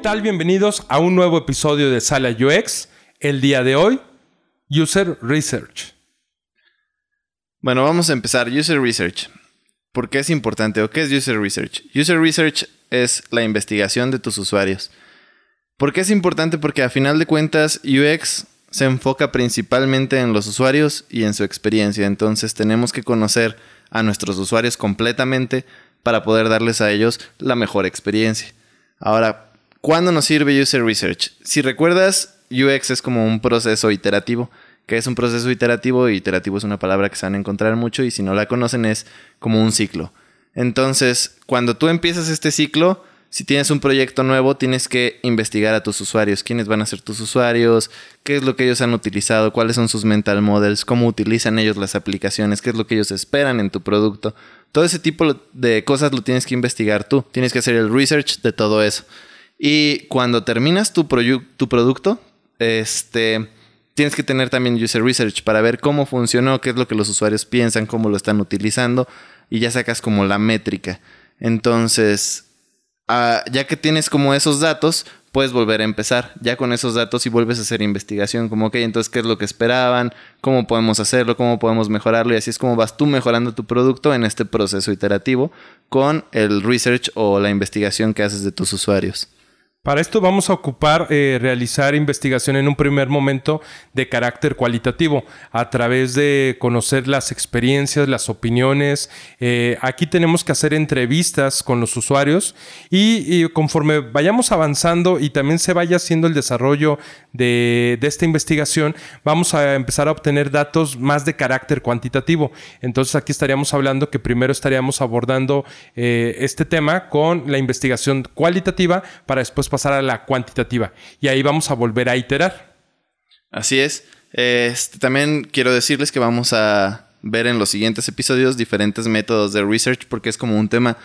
¿Qué tal? Bienvenidos a un nuevo episodio de Sala UX. El día de hoy, User Research. Bueno, vamos a empezar. User Research. ¿Por qué es importante o qué es User Research? User Research es la investigación de tus usuarios. ¿Por qué es importante? Porque a final de cuentas UX se enfoca principalmente en los usuarios y en su experiencia. Entonces tenemos que conocer a nuestros usuarios completamente para poder darles a ellos la mejor experiencia. Ahora, ¿cuándo nos sirve User Research? Si recuerdas, UX es como un proceso iterativo. que es un proceso iterativo? Iterativo es una palabra que se van a encontrar mucho y si no la conocen es como un ciclo. Entonces, cuando tú empiezas este ciclo, si tienes un proyecto nuevo, tienes que investigar a tus usuarios, quiénes van a ser tus usuarios, qué es lo que ellos han utilizado, cuáles son sus mental models, cómo utilizan ellos las aplicaciones, qué es lo que ellos esperan en tu producto. Todo ese tipo de cosas lo tienes que investigar tú. Tienes que hacer el research de todo eso. Y cuando terminas tu, tu producto, este, tienes que tener también user research para ver cómo funcionó, qué es lo que los usuarios piensan, cómo lo están utilizando y ya sacas como la métrica. Entonces, Ah, ya que tienes como esos datos, puedes volver a empezar. Ya con esos datos y vuelves a hacer investigación, como, ok, entonces, ¿qué es lo que esperaban? ¿Cómo podemos hacerlo? ¿Cómo podemos mejorarlo? Y así es como vas tú mejorando tu producto en este proceso iterativo con el research o la investigación que haces de tus usuarios. Para esto vamos a ocupar eh, realizar investigación en un primer momento de carácter cualitativo a través de conocer las experiencias, las opiniones. Eh, aquí tenemos que hacer entrevistas con los usuarios y, conforme vayamos avanzando y también se vaya haciendo el desarrollo de, esta investigación, vamos a empezar a obtener datos más de carácter cuantitativo. Entonces aquí estaríamos hablando que primero estaríamos abordando eh, este tema con la investigación cualitativa para después pasar a la cuantitativa. Y ahí vamos a volver a iterar. Así es. Este, también quiero decirles que vamos a ver en los siguientes episodios diferentes métodos de research porque es como un tema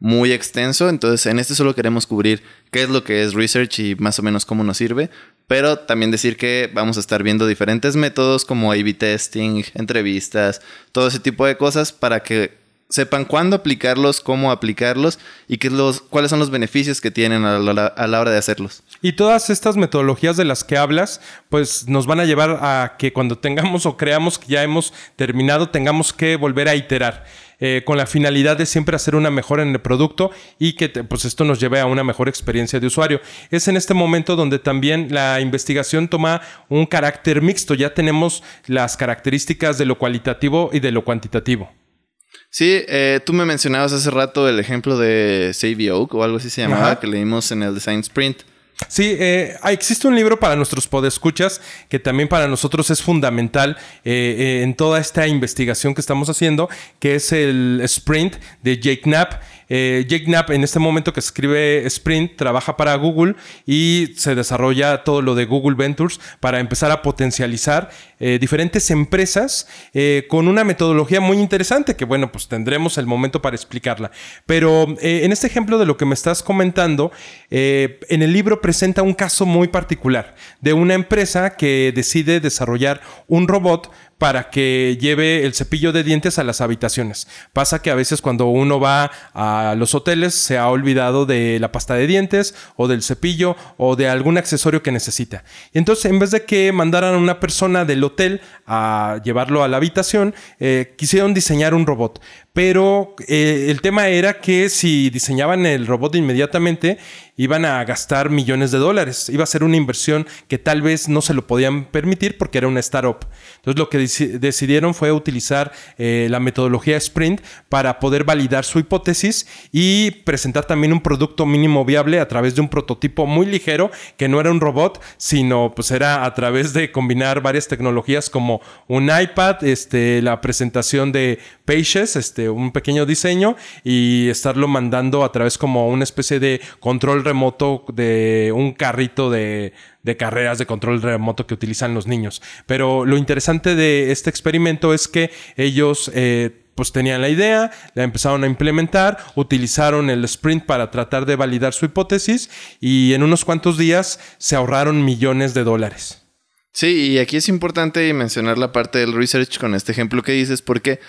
muy extenso. Entonces, en este solo queremos cubrir qué es lo que es research y más o menos cómo nos sirve. Pero también decir que vamos a estar viendo diferentes métodos como A-B testing, entrevistas, todo ese tipo de cosas para que sepan cuándo aplicarlos, cómo aplicarlos y qué los, cuáles son los beneficios que tienen a la, hora de hacerlos. Y todas estas metodologías de las que hablas, pues nos van a llevar a que cuando tengamos o creamos que ya hemos terminado, tengamos que volver a iterar. Eh, con la finalidad de siempre hacer una mejora en el producto y que pues esto nos lleve a una mejor experiencia de usuario. Es en este momento donde también la investigación toma un carácter mixto. Ya tenemos las características de lo cualitativo y de lo cuantitativo. Sí, eh, tú me mencionabas hace rato el ejemplo de Save Oak o algo así se llamaba, que leímos en el Design Sprint. Sí, eh, existe un libro para nuestros podescuchas que también para nosotros es fundamental eh, en toda esta investigación que estamos haciendo, que es el Sprint de Jake Knapp. Eh, Jake Knapp en este momento que escribe Sprint trabaja para Google y se desarrolla todo lo de Google Ventures para empezar a potencializar eh, diferentes empresas eh, con una metodología muy interesante que bueno pues tendremos el momento para explicarla. Pero en este ejemplo de lo que me estás comentando, en el libro presenta un caso muy particular de una empresa que decide desarrollar un robot para que lleve el cepillo de dientes a las habitaciones. Pasa que a veces cuando uno va a los hoteles se ha olvidado de la pasta de dientes o del cepillo o de algún accesorio que necesita. Entonces en vez de que mandaran a una persona del hotel a llevarlo a la habitación, eh, quisieron diseñar un robot. Pero eh, el tema era que si diseñaban el robot inmediatamente, iban a gastar millones de dólares. Iba a ser una inversión que tal vez no se lo podían permitir porque era una startup. Entonces lo que decidieron fue utilizar eh, la metodología Sprint para poder validar su hipótesis y presentar también un producto mínimo viable a través de un prototipo muy ligero que no era un robot, sino pues era a través de combinar varias tecnologías como un iPad, este, la presentación de Pages, este, un pequeño diseño y estarlo mandando a través como una especie de control remoto de un carrito de, carreras de control remoto que utilizan los niños. Pero lo interesante de este experimento es que ellos... Eh, pues tenían la idea, la empezaron a implementar, utilizaron el sprint para tratar de validar su hipótesis y en unos cuantos días se ahorraron millones de dólares. Sí, y aquí es importante mencionar la parte del research con este ejemplo que dices, porque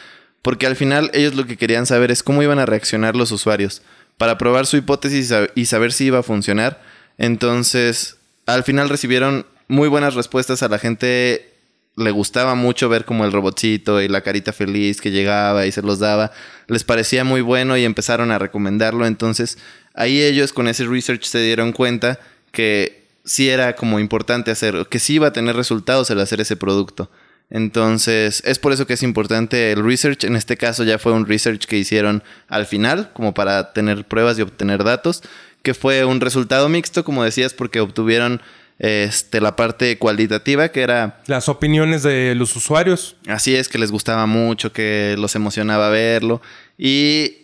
porque al final ellos lo que querían saber es cómo iban a reaccionar los usuarios para probar su hipótesis y saber si iba a funcionar. Entonces, al final recibieron muy buenas respuestas a la gente. Le gustaba mucho ver como el robotcito y la carita feliz que llegaba y se los daba. Les parecía muy bueno y empezaron a recomendarlo. Entonces, ahí ellos con ese research se dieron cuenta que sí era como importante hacer, que sí iba a tener resultados el hacer ese producto. Entonces, es por eso que es importante el research. En este caso ya fue un research que hicieron al final, como para tener pruebas y obtener datos, que fue un resultado mixto, como decías, porque obtuvieron este, la parte cualitativa, que era... Las opiniones de los usuarios. Así es, que les gustaba mucho, que los emocionaba verlo. Y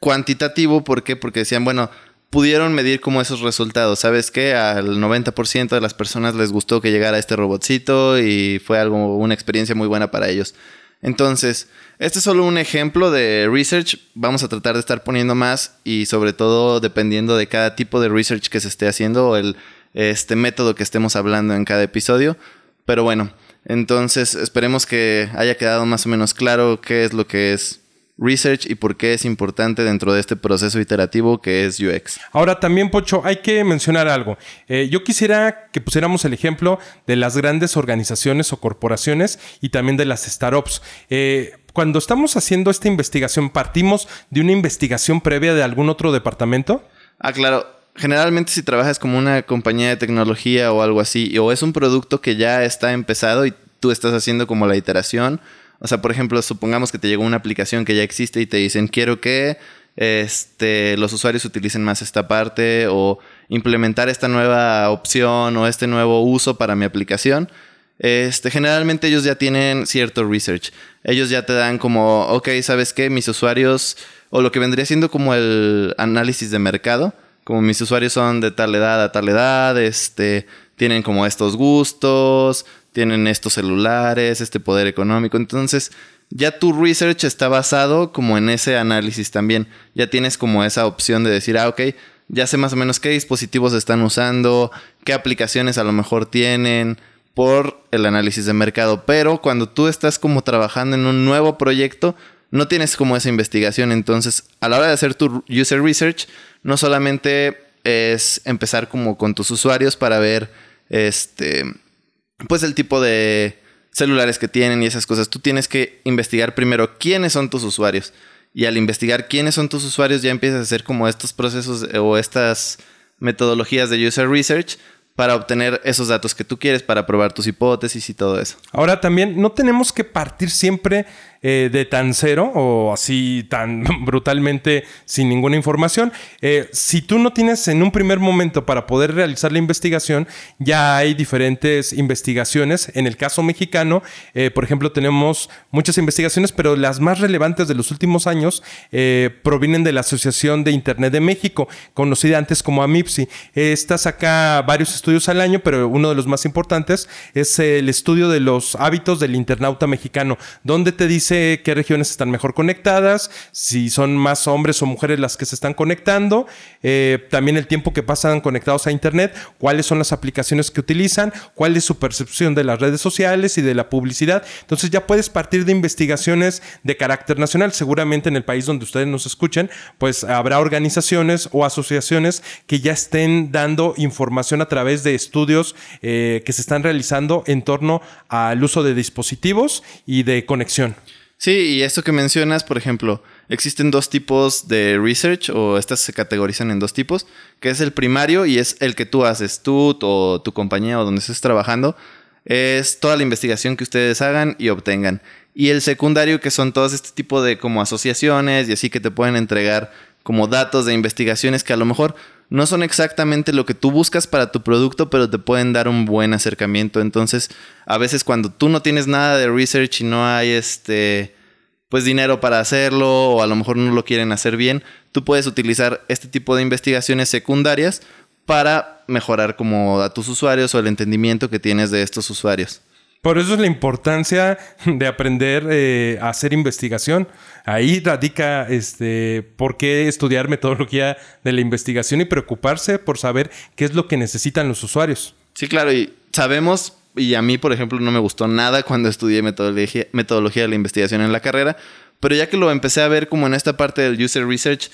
cuantitativo, ¿por qué? Porque decían, bueno, pudieron medir como esos resultados. ¿Sabes qué? Al 90% de las personas les gustó que llegara este robotcito y fue algo, una experiencia muy buena para ellos. Entonces, este es solo un ejemplo de research. Vamos a tratar de estar poniendo más y sobre todo dependiendo de cada tipo de research que se esté haciendo o el este método que estemos hablando en cada episodio. Pero bueno, entonces esperemos que haya quedado más o menos claro qué es lo que es research y por qué es importante dentro de este proceso iterativo que es UX. Ahora también, Pocho, hay que mencionar algo. Eh, yo quisiera que pusiéramos el ejemplo de las grandes organizaciones o corporaciones y también de las startups. Eh, cuando estamos haciendo esta investigación, ¿partimos de una investigación previa de algún otro departamento? Ah, claro. Generalmente si trabajas como una compañía de tecnología o algo así, o es un producto que ya está empezado y tú estás haciendo como la iteración, o sea, por ejemplo, supongamos que te llegó una aplicación que ya existe y te dicen, quiero que este, los usuarios utilicen más esta parte o implementar esta nueva opción o este nuevo uso para mi aplicación. Este, generalmente ellos ya tienen cierto research. Ellos ya te dan como, ok, ¿sabes qué? Mis usuarios, o lo que vendría siendo como el análisis de mercado, como mis usuarios son de tal edad a tal edad, este, tienen como estos gustos, tienen estos celulares, este poder económico. Entonces, ya tu research está basado como en ese análisis también. Ya tienes como esa opción de decir, ah, ok, ya sé más o menos qué dispositivos están usando, qué aplicaciones a lo mejor tienen por el análisis de mercado. Pero cuando tú estás como trabajando en un nuevo proyecto, no tienes como esa investigación. Entonces, a la hora de hacer tu user research, no solamente es empezar como con tus usuarios para ver este pues el tipo de celulares que tienen y esas cosas. Tú tienes que investigar primero quiénes son tus usuarios. Y al investigar quiénes son tus usuarios ya empiezas a hacer como estos procesos o estas metodologías de user research para obtener esos datos que tú quieres, para probar tus hipótesis y todo eso. Ahora también no tenemos que partir siempre eh, de tan cero o así tan brutalmente sin ninguna información. Eh, si tú no tienes en un primer momento para poder realizar la investigación, ya hay diferentes investigaciones. En el caso mexicano, eh, por ejemplo, tenemos muchas investigaciones, pero las más relevantes de los últimos años provienen de la Asociación de Internet de México, conocida antes como AMIPSI. Esta saca varios estudios al año, pero uno de los más importantes es el estudio de los hábitos del internauta mexicano, donde te dice qué regiones están mejor conectadas, si son más hombres o mujeres las que se están conectando, eh, también el tiempo que pasan conectados a Internet, cuáles son las aplicaciones que utilizan, cuál es su percepción de las redes sociales y de la publicidad. Entonces ya puedes partir de investigaciones de carácter nacional. Seguramente en el país donde ustedes nos escuchen, pues habrá organizaciones o asociaciones que ya estén dando información a través de estudios eh, que se están realizando en torno al uso de dispositivos y de conexión. Sí, y esto que mencionas, por ejemplo, existen dos tipos de research o estas se categorizan en dos tipos, que es el primario y es el que tú haces, tú o tu compañía o donde estés trabajando, es toda la investigación que ustedes hagan y obtengan. Y el secundario, que son todos este tipo de como asociaciones y así que te pueden entregar como datos de investigaciones que a lo mejor no son exactamente lo que tú buscas para tu producto, pero te pueden dar un buen acercamiento. Entonces, a veces cuando tú no tienes nada de research y no hay este pues dinero para hacerlo o a lo mejor no lo quieren hacer bien, tú puedes utilizar este tipo de investigaciones secundarias para mejorar como a tus usuarios o el entendimiento que tienes de estos usuarios. Por eso es la importancia de aprender eh, a hacer investigación. Ahí radica este, por qué estudiar metodología de la investigación y preocuparse por saber qué es lo que necesitan los usuarios. Sí, claro, y sabemos, y a mí, por ejemplo, no me gustó nada cuando estudié metodología, metodología de la investigación en la carrera, pero ya que lo empecé a ver como en esta parte del user research,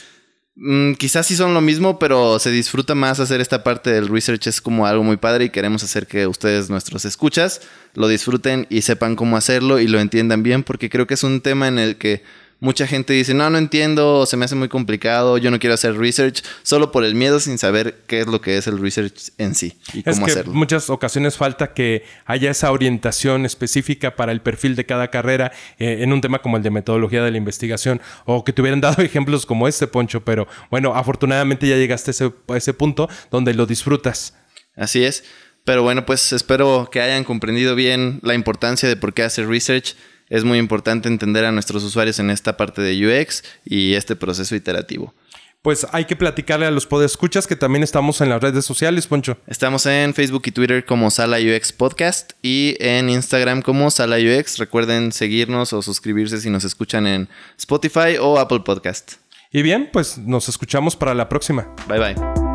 Mm, quizás sí son lo mismo, pero se disfruta más hacer esta parte del research. Es como algo muy padre y queremos hacer que ustedes, nuestros escuchas, lo disfruten y sepan cómo hacerlo y lo entiendan bien, porque creo que es un tema en el que mucha gente dice, no, no entiendo, se me hace muy complicado, yo no quiero hacer research, solo por el miedo sin saber qué es lo que es el research en sí y cómo que hacerlo. Muchas ocasiones falta que haya esa orientación específica para el perfil de cada carrera eh, en un tema como el de metodología de la investigación o que te hubieran dado ejemplos como este, Poncho, pero bueno, afortunadamente ya llegaste a ese, a ese punto donde lo disfrutas. Así es. Pero bueno, pues espero que hayan comprendido bien la importancia de por qué hacer research es muy importante entender a nuestros usuarios en esta parte de UX y este proceso iterativo. Pues hay que platicarle a los podescuchas que también estamos en las redes sociales, Poncho. Estamos en Facebook y Twitter como Sala UX Podcast y en Instagram como Sala UX. Recuerden seguirnos o suscribirse si nos escuchan en Spotify o Apple Podcast. Y bien, pues nos escuchamos para la próxima. Bye bye.